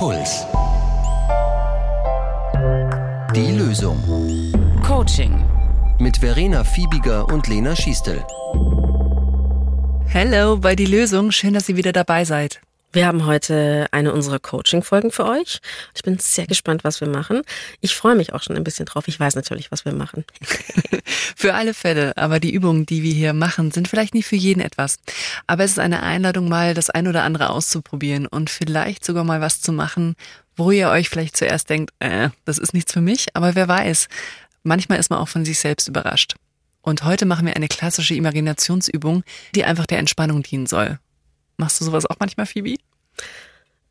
Puls. Die Lösung. Coaching. Mit Verena Fiebiger und Lena Schiestel. Hello bei Die Lösung. Schön, dass ihr wieder dabei seid. Wir haben heute eine unserer Coaching-Folgen für euch. Ich bin sehr gespannt, was wir machen. Ich freue mich auch schon ein bisschen drauf. Ich weiß natürlich, was wir machen. für alle Fälle. Aber die Übungen, die wir hier machen, sind vielleicht nicht für jeden etwas. Aber es ist eine Einladung, mal das ein oder andere auszuprobieren und vielleicht sogar mal was zu machen, wo ihr euch vielleicht zuerst denkt, äh, das ist nichts für mich. Aber wer weiß, manchmal ist man auch von sich selbst überrascht. Und heute machen wir eine klassische Imaginationsübung, die einfach der Entspannung dienen soll. Machst du sowas auch manchmal, Phoebe?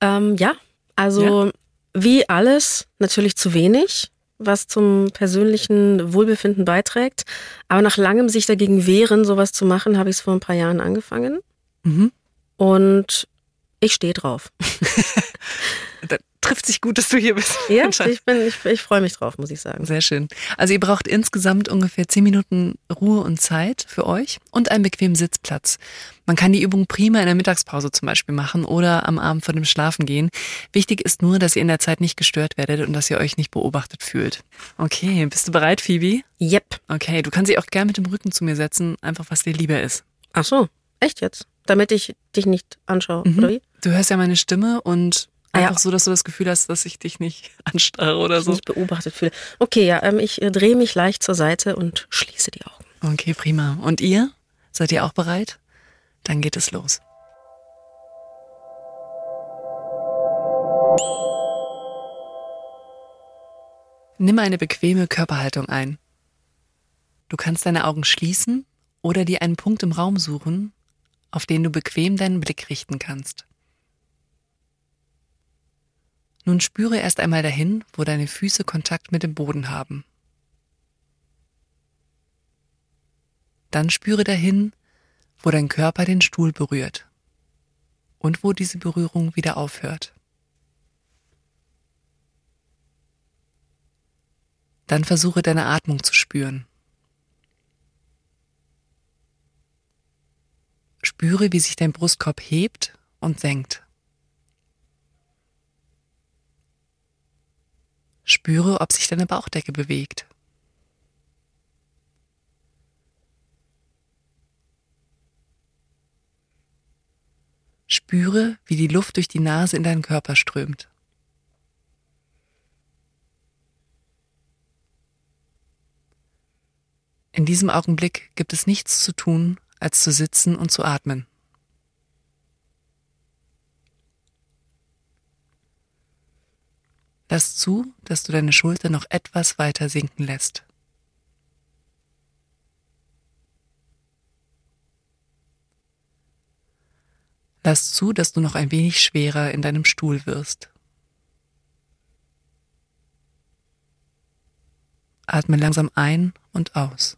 Ähm, ja, also ja. wie alles natürlich zu wenig, was zum persönlichen Wohlbefinden beiträgt. Aber nach langem sich dagegen wehren, sowas zu machen, habe ich es vor ein paar Jahren angefangen. Mhm. Und ich stehe drauf. trifft sich gut, dass du hier bist. Ja, ich bin, ich, ich freue mich drauf, muss ich sagen. Sehr schön. Also ihr braucht insgesamt ungefähr zehn Minuten Ruhe und Zeit für euch und einen bequemen Sitzplatz. Man kann die Übung prima in der Mittagspause zum Beispiel machen oder am Abend vor dem Schlafen gehen. Wichtig ist nur, dass ihr in der Zeit nicht gestört werdet und dass ihr euch nicht beobachtet fühlt. Okay, bist du bereit, Phoebe? Yep. Okay, du kannst dich auch gern mit dem Rücken zu mir setzen, einfach was dir lieber ist. Ach so, echt jetzt? Damit ich dich nicht anschaue, mhm. oder wie? Du hörst ja meine Stimme und Einfach ja. so, dass du das Gefühl hast, dass ich dich nicht anstarre oder so. Nicht beobachtet fühle. Okay, ja, ähm, ich äh, drehe mich leicht zur Seite und schließe die Augen. Okay, prima. Und ihr? Seid ihr auch bereit? Dann geht es los. Nimm eine bequeme Körperhaltung ein. Du kannst deine Augen schließen oder dir einen Punkt im Raum suchen, auf den du bequem deinen Blick richten kannst. Nun spüre erst einmal dahin, wo deine Füße Kontakt mit dem Boden haben. Dann spüre dahin, wo dein Körper den Stuhl berührt und wo diese Berührung wieder aufhört. Dann versuche deine Atmung zu spüren. Spüre, wie sich dein Brustkorb hebt und senkt. Spüre, ob sich deine Bauchdecke bewegt. Spüre, wie die Luft durch die Nase in deinen Körper strömt. In diesem Augenblick gibt es nichts zu tun, als zu sitzen und zu atmen. Lass zu, dass du deine Schulter noch etwas weiter sinken lässt. Lass zu, dass du noch ein wenig schwerer in deinem Stuhl wirst. Atme langsam ein und aus.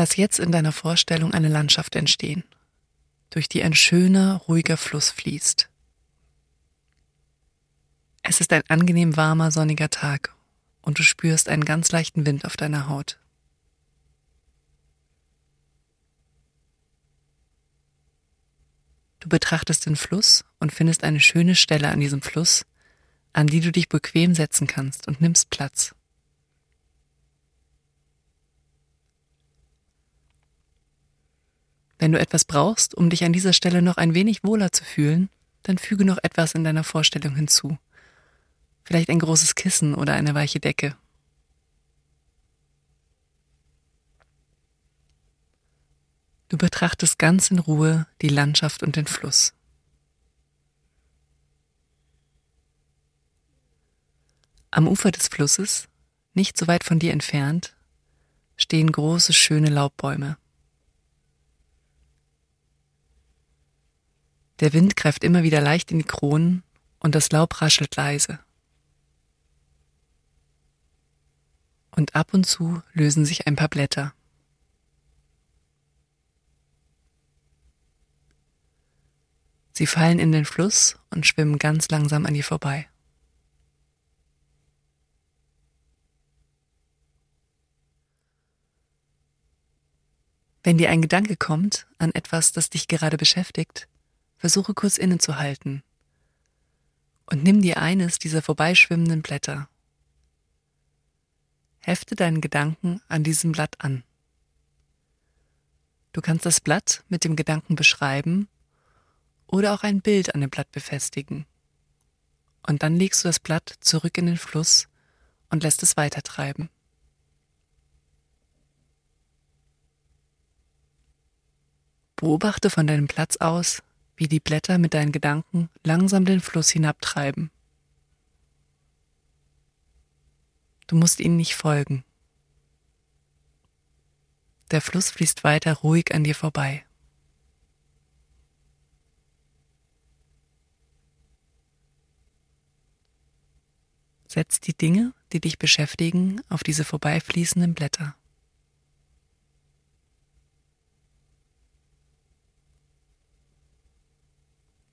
Lass jetzt in deiner Vorstellung eine Landschaft entstehen, durch die ein schöner, ruhiger Fluss fließt. Es ist ein angenehm warmer, sonniger Tag und du spürst einen ganz leichten Wind auf deiner Haut. Du betrachtest den Fluss und findest eine schöne Stelle an diesem Fluss, an die du dich bequem setzen kannst und nimmst Platz. Wenn du etwas brauchst, um dich an dieser Stelle noch ein wenig wohler zu fühlen, dann füge noch etwas in deiner Vorstellung hinzu. Vielleicht ein großes Kissen oder eine weiche Decke. Du betrachtest ganz in Ruhe die Landschaft und den Fluss. Am Ufer des Flusses, nicht so weit von dir entfernt, stehen große, schöne Laubbäume. Der Wind greift immer wieder leicht in die Kronen und das Laub raschelt leise. Und ab und zu lösen sich ein paar Blätter. Sie fallen in den Fluss und schwimmen ganz langsam an ihr vorbei. Wenn dir ein Gedanke kommt an etwas, das dich gerade beschäftigt, versuche kurz innezuhalten und nimm dir eines dieser vorbeischwimmenden Blätter. Hefte deinen Gedanken an diesem Blatt an. Du kannst das Blatt mit dem Gedanken beschreiben oder auch ein Bild an dem Blatt befestigen. Und dann legst du das Blatt zurück in den Fluss und lässt es weitertreiben. Beobachte von deinem Platz aus, wie die Blätter mit deinen Gedanken langsam den Fluss hinabtreiben. Du musst ihnen nicht folgen. Der Fluss fließt weiter ruhig an dir vorbei. Setz die Dinge, die dich beschäftigen, auf diese vorbeifließenden Blätter.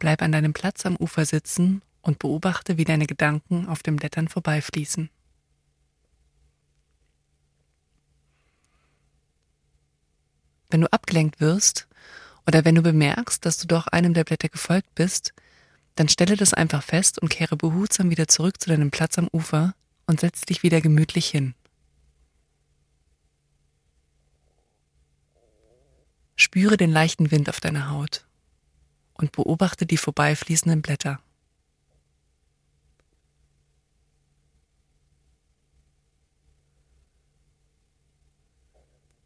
Bleib an deinem Platz am Ufer sitzen und beobachte, wie deine Gedanken auf den Blättern vorbeifließen. Wenn du abgelenkt wirst oder wenn du bemerkst, dass du doch einem der Blätter gefolgt bist, dann stelle das einfach fest und kehre behutsam wieder zurück zu deinem Platz am Ufer und setz dich wieder gemütlich hin. Spüre den leichten Wind auf deiner Haut und beobachte die vorbeifließenden Blätter.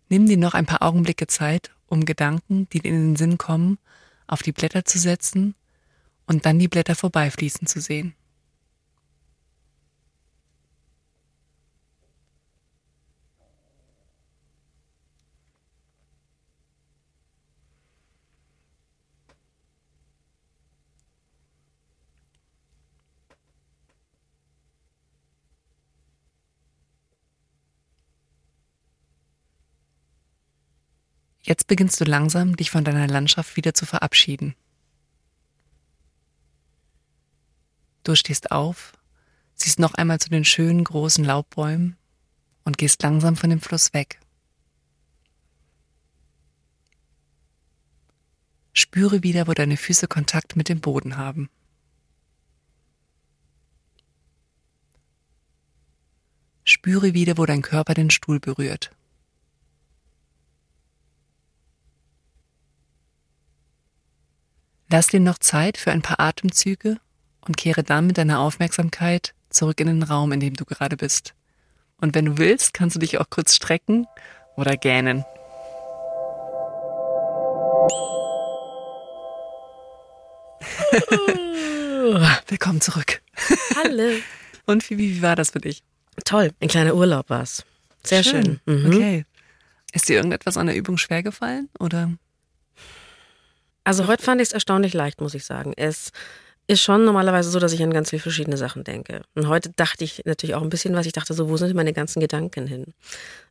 Nimm dir noch ein paar Augenblicke Zeit, um Gedanken, die dir in den Sinn kommen, auf die Blätter zu setzen und dann die Blätter vorbeifließen zu sehen. Jetzt beginnst du langsam, dich von deiner Landschaft wieder zu verabschieden. Du stehst auf, siehst noch einmal zu den schönen großen Laubbäumen und gehst langsam von dem Fluss weg. Spüre wieder, wo deine Füße Kontakt mit dem Boden haben. Spüre wieder, wo dein Körper den Stuhl berührt. Lass dir noch Zeit für ein paar Atemzüge und kehre dann mit deiner Aufmerksamkeit zurück in den Raum, in dem du gerade bist. Und wenn du willst, kannst du dich auch kurz strecken oder gähnen. Willkommen zurück. Hallo. Und Phoebe, wie war das für dich? Toll, ein kleiner Urlaub war's. Sehr schön. schön. Mhm. Okay. Ist dir irgendetwas an der Übung schwer gefallen oder? Also heute fand ich es erstaunlich leicht, muss ich sagen. Es ist schon normalerweise so, dass ich an ganz viele verschiedene Sachen denke. Und heute dachte ich natürlich auch ein bisschen was. Ich dachte so, wo sind meine ganzen Gedanken hin?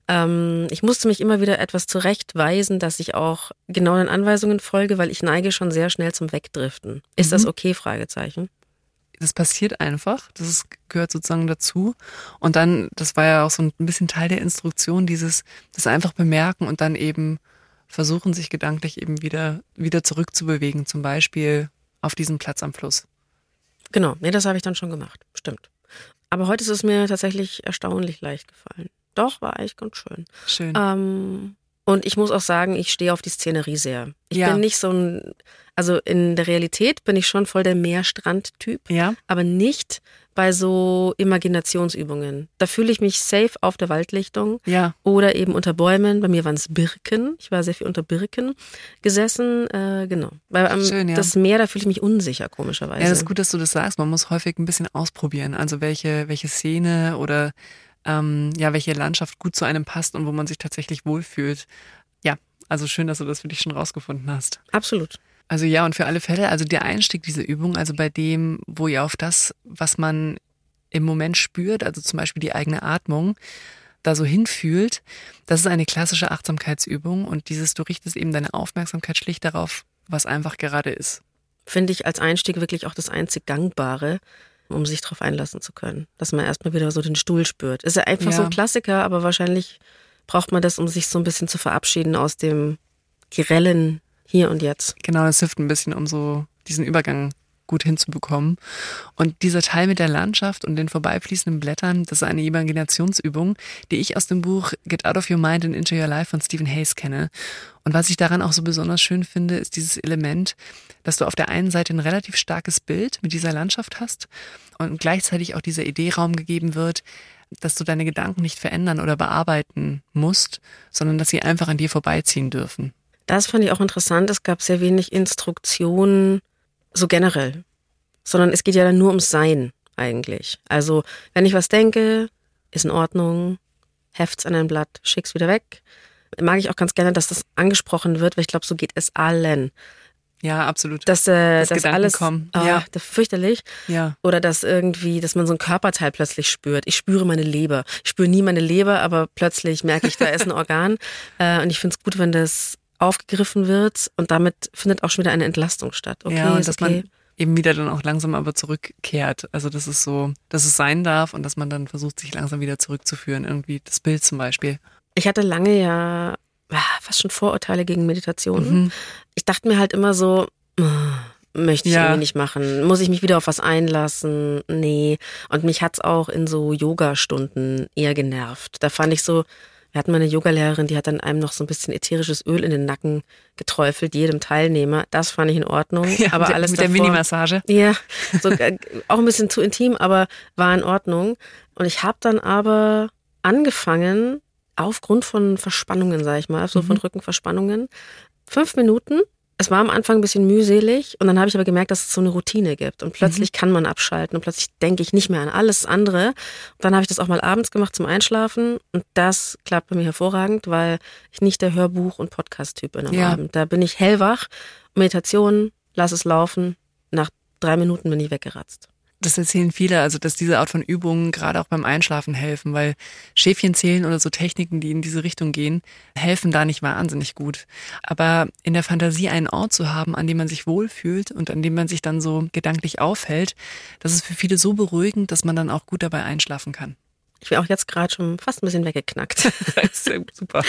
Ähm, ich musste mich immer wieder etwas zurechtweisen, dass ich auch genau den Anweisungen folge, weil ich neige schon sehr schnell zum Wegdriften. Ist mhm. das okay? Fragezeichen. Das passiert einfach. Das ist, gehört sozusagen dazu. Und dann, das war ja auch so ein bisschen Teil der Instruktion, dieses, das einfach bemerken und dann eben versuchen, sich gedanklich eben wieder, wieder zurückzubewegen, zum Beispiel auf diesen Platz am Fluss. Genau, nee, das habe ich dann schon gemacht, stimmt. Aber heute ist es mir tatsächlich erstaunlich leicht gefallen. Doch, war eigentlich ganz schön. Schön. Ähm, und ich muss auch sagen, ich stehe auf die Szenerie sehr. Ich ja. bin nicht so ein, also in der Realität bin ich schon voll der Meerstrand-Typ, ja. aber nicht bei so Imaginationsübungen. Da fühle ich mich safe auf der Waldlichtung ja. oder eben unter Bäumen. Bei mir waren es Birken. Ich war sehr viel unter Birken gesessen. Äh, genau. Weil am, Schön, ja. das Meer, da fühle ich mich unsicher, komischerweise. Ja, das ist gut, dass du das sagst. Man muss häufig ein bisschen ausprobieren. Also welche, welche Szene oder ähm, ja, welche Landschaft gut zu einem passt und wo man sich tatsächlich wohlfühlt. Ja, also schön, dass du das für dich schon rausgefunden hast. Absolut. Also ja, und für alle Fälle, also der Einstieg dieser Übung, also bei dem, wo ihr auf das, was man im Moment spürt, also zum Beispiel die eigene Atmung, da so hinfühlt, das ist eine klassische Achtsamkeitsübung und dieses, du richtest eben deine Aufmerksamkeit schlicht darauf, was einfach gerade ist. Finde ich als Einstieg wirklich auch das einzig Gangbare, um sich darauf einlassen zu können. Dass man erstmal wieder so den Stuhl spürt. Ist ja einfach Ja. so ein Klassiker, aber wahrscheinlich braucht man das, um sich so ein bisschen zu verabschieden aus dem grellen Hier und Jetzt. Genau, das hilft ein bisschen, um so diesen Übergang gut hinzubekommen. Und dieser Teil mit der Landschaft und den vorbeifließenden Blättern, das ist eine Imaginationsübung, die ich aus dem Buch Get Out of Your Mind and Into Your Life von Stephen Hayes kenne. Und was ich daran auch so besonders schön finde, ist dieses Element, dass du auf der einen Seite ein relativ starkes Bild mit dieser Landschaft hast und gleichzeitig auch dieser Idee Raum gegeben wird, dass du deine Gedanken nicht verändern oder bearbeiten musst, sondern dass sie einfach an dir vorbeiziehen dürfen. Das fand ich auch interessant. Es gab sehr wenig Instruktionen, so generell, sondern es geht ja dann nur ums Sein eigentlich. Also, wenn ich was denke, ist in Ordnung, heft's an ein Blatt, schick's wieder weg. Mag ich auch ganz gerne, dass das angesprochen wird, weil ich glaube, so geht es allen. Ja, absolut. Dass, äh, Dass dass Gedanken alles, kommen. Oh, Ja. das fürchterlich. Ja. Oder dass irgendwie, dass man so ein Körperteil plötzlich spürt. Ich spüre meine Leber. Ich spüre nie meine Leber, aber plötzlich merke ich, da ist ein Organ. Äh, und ich finde es gut, wenn das aufgegriffen wird und damit findet auch schon wieder eine Entlastung statt. Okay, ja, und dass okay. man eben wieder dann auch langsam aber zurückkehrt. Also dass es so, dass es sein darf und dass man dann versucht, sich langsam wieder zurückzuführen. Irgendwie das Bild zum Beispiel. Ich hatte lange ja fast schon Vorurteile gegen Meditation. Mhm. Ich dachte mir halt immer so, möchte ich Ja. irgendwie nicht machen. Muss ich mich wieder auf was einlassen? Nee. Und mich hat's auch in so Yoga-Stunden eher genervt. Da fand ich so, wir hatten mal eine Yogalehrerin, die hat dann einem noch so ein bisschen ätherisches Öl in den Nacken geträufelt, jedem Teilnehmer. Das fand ich in Ordnung. Ja, aber mit, der- alles mit der Minimassage. ja, so, äh, auch ein bisschen zu intim, aber war in Ordnung. Und ich habe dann aber angefangen, aufgrund von Verspannungen, sag ich mal, so von Rückenverspannungen, fünf Minuten. Es war am Anfang ein bisschen mühselig und dann habe ich aber gemerkt, dass es so eine Routine gibt und plötzlich kann man abschalten und plötzlich denke ich nicht mehr an alles andere. Und dann habe ich das auch mal abends gemacht zum Einschlafen und das klappt bei mir hervorragend, weil ich nicht der Hörbuch- und Podcast-Typ bin am Ja. Abend. Da bin ich hellwach, Meditation, lass es laufen, nach drei Minuten bin ich weggeratzt. Das erzählen viele, also dass diese Art von Übungen gerade auch beim Einschlafen helfen, weil Schäfchen zählen oder so Techniken, die in diese Richtung gehen, helfen da nicht wahnsinnig gut. Aber in der Fantasie einen Ort zu haben, an dem man sich wohlfühlt und an dem man sich dann so gedanklich aufhält, das ist für viele so beruhigend, dass man dann auch gut dabei einschlafen kann. Ich bin auch jetzt gerade schon fast ein bisschen weggeknackt. Super.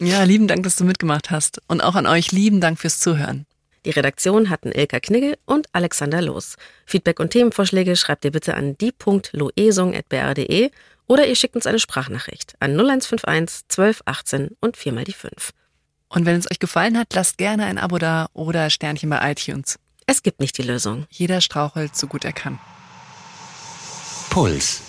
Ja, lieben Dank, dass du mitgemacht hast. Und auch an euch lieben Dank fürs Zuhören. Die Redaktion hatten Ilka Knigge und Alexander Loos. Feedback und Themenvorschläge schreibt ihr bitte an die.loesung.br.de oder ihr schickt uns eine Sprachnachricht an 0151 12 18 und viermal die 5. Und wenn es euch gefallen hat, lasst gerne ein Abo da oder Sternchen bei iTunes. Es gibt nicht die Lösung. Jeder strauchelt so gut er kann. Puls.